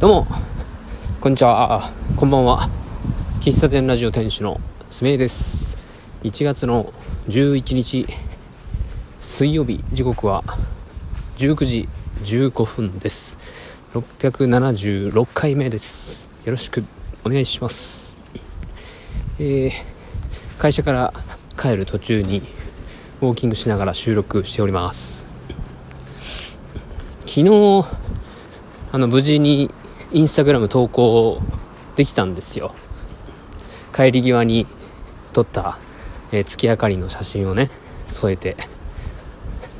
どうも。こんにちは。こんばんは。喫茶店ラジオ店主のすめです。1月の11日水曜日。時刻は19時15分です。676回目です。よろしくお願いします。えー、会社から帰る途中にウォーキングしながら収録しております。昨日あの無事にインスタグラム投稿できたんですよ。帰り際に撮った、えー、月明かりの写真をね添えて。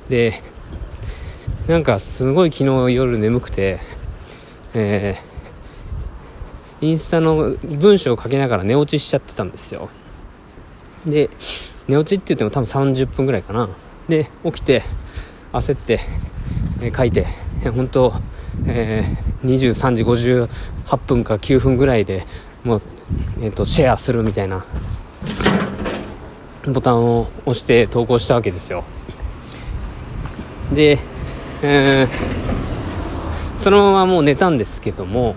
でなんかすごい昨日夜眠くてえー、インスタの文章を書きながら寝落ちしちゃってたんですよ。で寝落ちって言っても多分30分ぐらいかな。で起きて焦って、えー、書いて本当えー、23時58分か9分ぐらいでもう、えーと、シェアするみたいなボタンを押して投稿したわけですよ。で、えー、そのままもう寝たんですけども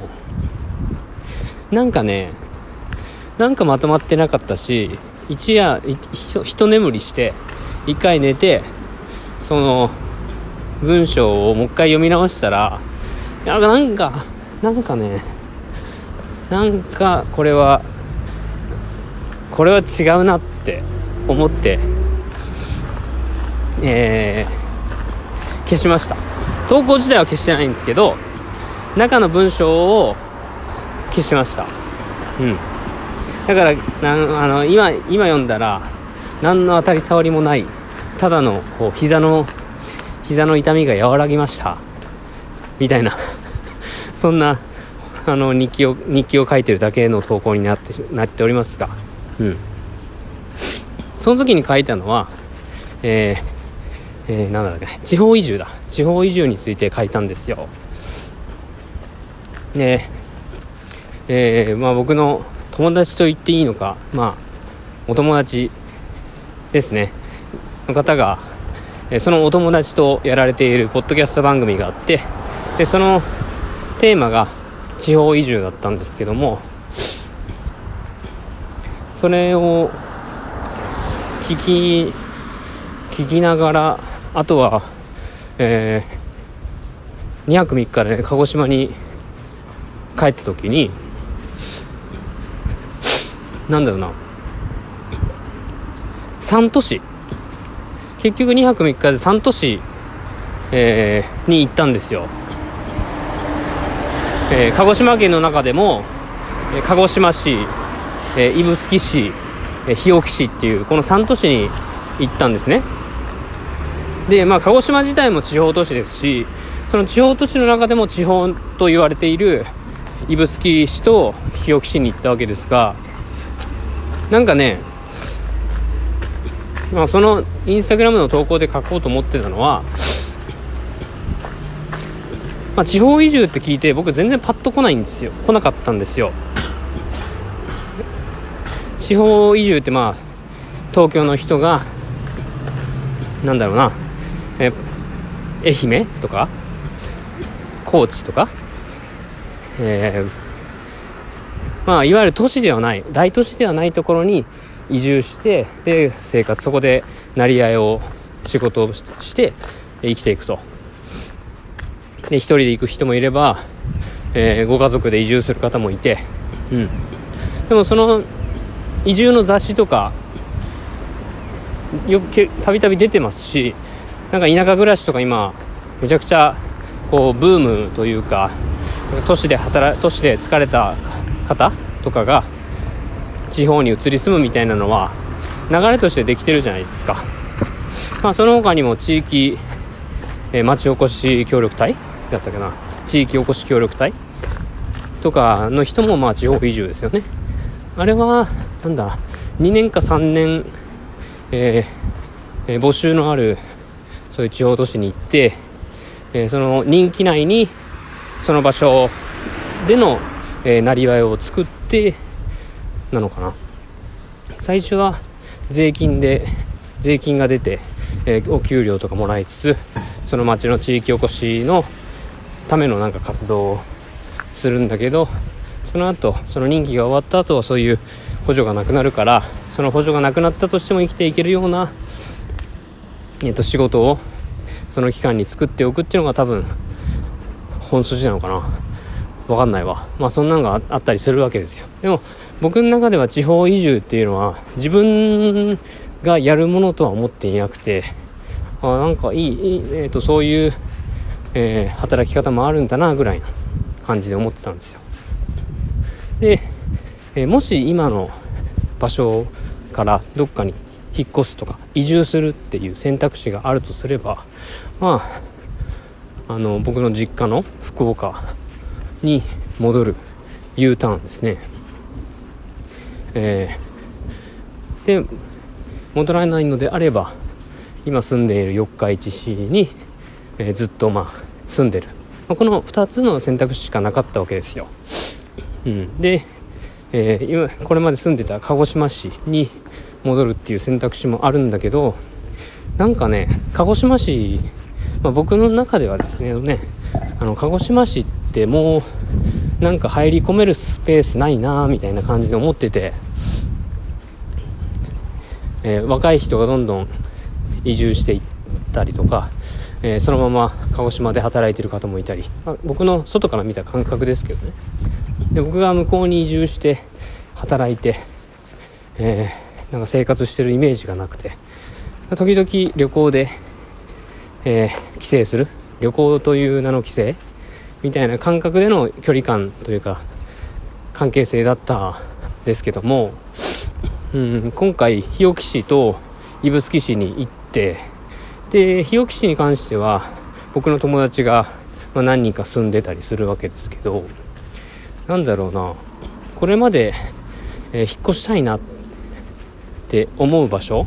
なんかねなんかまとまってなかったし一夜一眠りして一回寝てその文章をもう一回読み直したらやなんかなんかねなんかこれはこれは違うなって思ってえー、消しました。投稿自体は消してないんですけど中の文章を消しました。うん。だからなあの今今読んだら何の当たり障りもないただのこう膝の膝の痛みが和らぎました。みたいな。そんなあの日記を日記を書いてるだけの投稿になってなっておりますが、うん、その時に書いたのは、えーえー、なんだっけ。地方移住だ。地方移住について書いたんですよ。で、えー、まあ、僕の友達と言っていいのかまあお友達ですね。の方がそのお友達とやられているポッドキャスト番組があってでそのテーマが地方移住だったんですけどもそれを聞き聞きながらあとは、えー、2泊3日で、ね、鹿児島に帰った時になんだろうな3都市。結局2泊3日で3都市、えー、に行ったんですよ。えー、鹿児島県の中でも、え鹿児島市、え、指宿市、え日置市っていうこの3都市に行ったんですね。でまあ鹿児島自体も地方都市ですしその地方都市の中でも地方と言われている指宿市と日置市に行ったわけですがなんかねまあそのインスタグラムの投稿で書こうと思ってたのはまあ、地方移住って聞いて僕全然パッと来ないんですよ。来なかったんですよ。地方移住ってまあ東京の人がなんだろうな。え愛媛とか？高知とか？えー、まあいわゆる都市ではない。大都市ではないところに移住してで生活そこで成り合いを仕事をして生きていくと。で、一人で行く人もいれば、えー、ご家族で移住する方もいて、うん。でもその、移住の雑誌とか、よく、たびたび出てますし、なんか田舎暮らしとか今、めちゃくちゃ、こう、ブームというか、都市で働、都市で疲れた方とかが、地方に移り住むみたいなのは、流れとしてできてるじゃないですか。まあ、その他にも地域、えー、町おこし協力隊だったかな。地域おこし協力隊？とかの人もまあ地方移住ですよね。あれはなんだ2年か3年、えーえー、募集のあるそういう地方都市に行って、えー、その人気内にその場所での、えー、なりわいを作ってなのかな。最初は税金で税金が出て、えー、お給料とかもらいつつその町の地域おこしのためのなんか活動をするんだけどその後その任期が終わった後はそういう補助がなくなるからその補助がなくなったとしても生きていけるような、えっと、仕事をその期間に作っておくっていうのが多分本筋なのかな。分かんないわ。まあそんなのがあったりするわけですよ。でも僕の中では地方移住っていうのは自分がやるものとは思っていなくてあなんかいい、えーと、そういう、えー、働き方もあるんだなぐらいな感じで思ってたんですよ。で、えー、もし今の場所からどっかに引っ越すとか移住するっていう選択肢があるとすればまああの僕の実家の福岡に戻る U ターンですね。えー、で戻らないのであれば今住んでいる四日市市に、え、ずっとまあ住んでる、まあ、この2つの選択肢しかなかったわけですよ、うん、で、えー、今これまで住んでた鹿児島市に戻るっていう選択肢もあるんだけどなんかね鹿児島市、まあ、僕の中ではですねねあの鹿児島市ってもうなんか入り込めるスペースないなみたいな感じで思ってて、えー、若い人がどんどん移住していったりとか、えー、そのまま鹿児島で働いてる方もいたり、まあ、僕の外から見た感覚ですけどね。で僕が向こうに移住して働いて、えー、なんか生活してるイメージがなくて時々旅行で、えー、帰省する。旅行という名の帰省みたいな感覚での距離感というか関係性だったんですけども、うん、今回日置市と指宿市に行ってで日置市に関しては僕の友達が、まあ、何人か住んでたりするわけですけどなんだろうなこれまで、えー、引っ越したいなって思う場所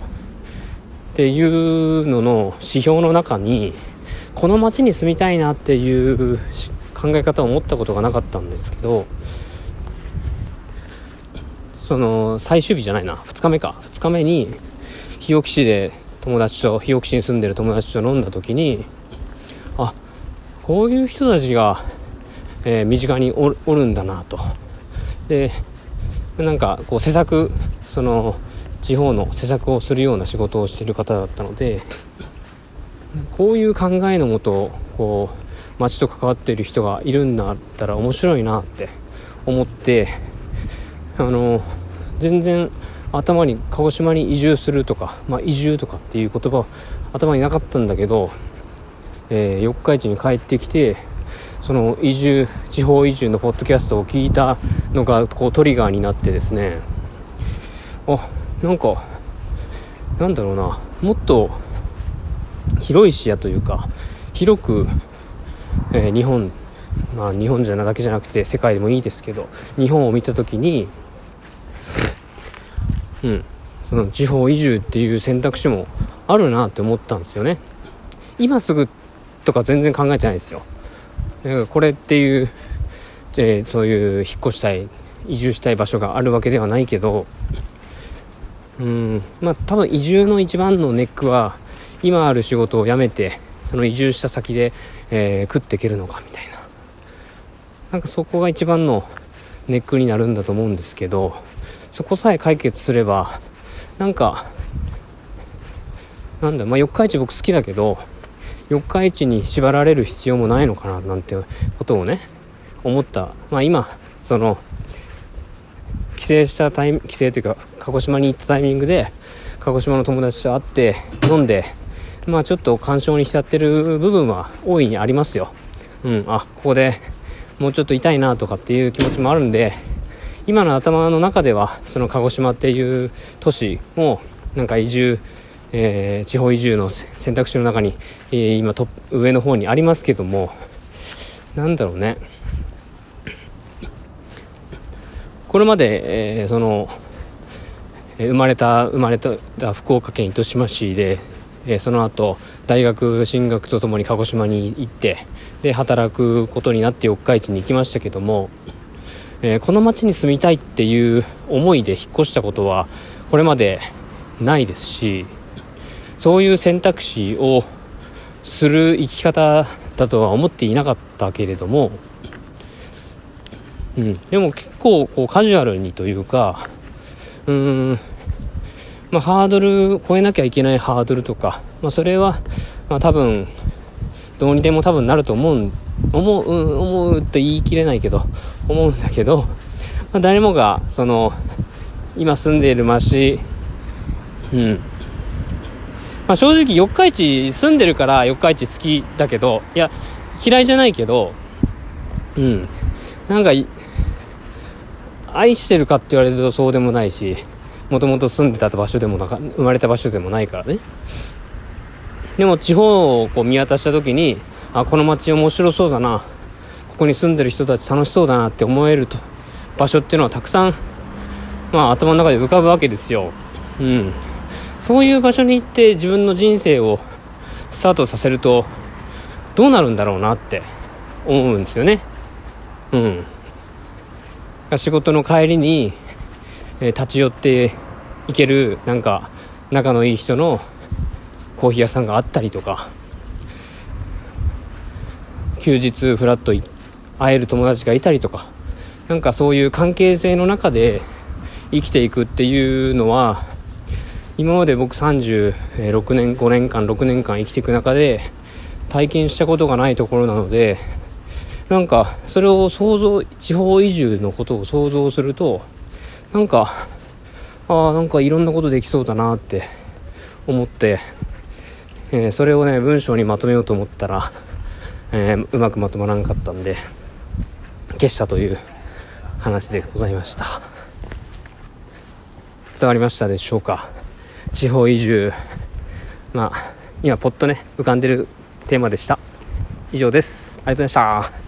っていうのの指標の中にこの町に住みたいなっていう考え方を持ったことがなかったんですけどその最終日じゃないな2日目か。2日目に日置市で友達と日置市に住んでる友達と飲んだ時にあこういう人たちが、えー、身近におるんだなと。でなんかこう施策その地方の施策をするような仕事をしてる方だったのでこういう考えのもとこう町と関わっている人がいるんだったら面白いなって思ってあの全然頭に鹿児島に移住するとか、まあ、移住とかっていう言葉頭になかったんだけど、えー、四日市に帰ってきてその移住地方移住のポッドキャストを聞いたのがこうトリガーになってですね。あなんかなんだろうな。もっと広い視野というか広くえー、日本まあ日本じゃなだけじゃなくて世界でもいいですけど日本を見た時にうん。その地方移住っていう選択肢もあるなって思ったんですよね。今すぐとか全然考えてないですよ。だからこれっていう、えー、そういう引っ越したい移住したい場所があるわけではないけどうん。まあ多分移住の一番のネックは今ある仕事を辞めてその移住した先で、えー、食っていけるのかみたいな。なんかそこが一番のネックになるんだと思うんですけどそこさえ解決すればなんかなんだまあ四日市僕好きだけど四日市に縛られる必要もないのかななんてことをね思ったまあ今その帰省したタイム帰省というか鹿児島に行ったタイミングで鹿児島の友達と会って飲んでまあちょっと干渉に浸ってる部分は大いにありますよ。うん、あ、ここでもうちょっと痛いなとかっていう気持ちもあるんで、今の頭の中では、その鹿児島っていう都市も、なんか移住、えー、地方移住の選択肢の中に、えー、今ト上の方にありますけども、なんだろうね。これまで、えー、その、生まれた生まれた福岡県糸島市でえー、その後大学進学とともに鹿児島に行ってで働くことになって四日市に行きましたけども、えー、この町に住みたいっていう思いで引っ越したことはこれまでないですしそういう選択肢をする生き方だとは思っていなかったけれどもうん、でも結構こうカジュアルにというかうーんまあ、ハードル超えなきゃいけないハードルとか、まあ、それは、まあ、多分どうにでも多分なると思うん思う、うん、思うと言い切れないけど思うんだけど、まあ、誰もがその今住んでいる町うん。まあ、正直四日市住んでるから四日市好きだけどいや嫌いじゃないけどうん。なんか愛してるかって言われるとそうでもないしもともと住んでた場所でもなか生まれた場所でもないからね。でも地方をこう見渡した時にあこの街面白そうだな。ここに住んでる人たち楽しそうだなって思えると。場所っていうのはたくさん、まあ、頭の中で浮かぶわけですよ、うん、そういう場所に行って自分の人生をスタートさせるとどうなるんだろうなって思うんですよね。うん。仕事の帰りに、えー、立ち寄っていけるなんか仲のいい人のコーヒー屋さんがあったりとか。休日フラッと会える友達がいたりとかなんかそういう関係性の中で生きていくっていうのは今まで僕36年5年間6年間生きていく中で体験したことがないところなのでなんかそれを想像地方移住のことを想像するとなんかああなんかいろんなことできそうだなって思って、えー、それをね文章にまとめようと思ったら、えー、うまくまとまらなかったんで消したという話でございました。伝わりましたでしょうか？地方移住。まあ今ポッとね浮かんでるテーマでした。以上です。ありがとうございました。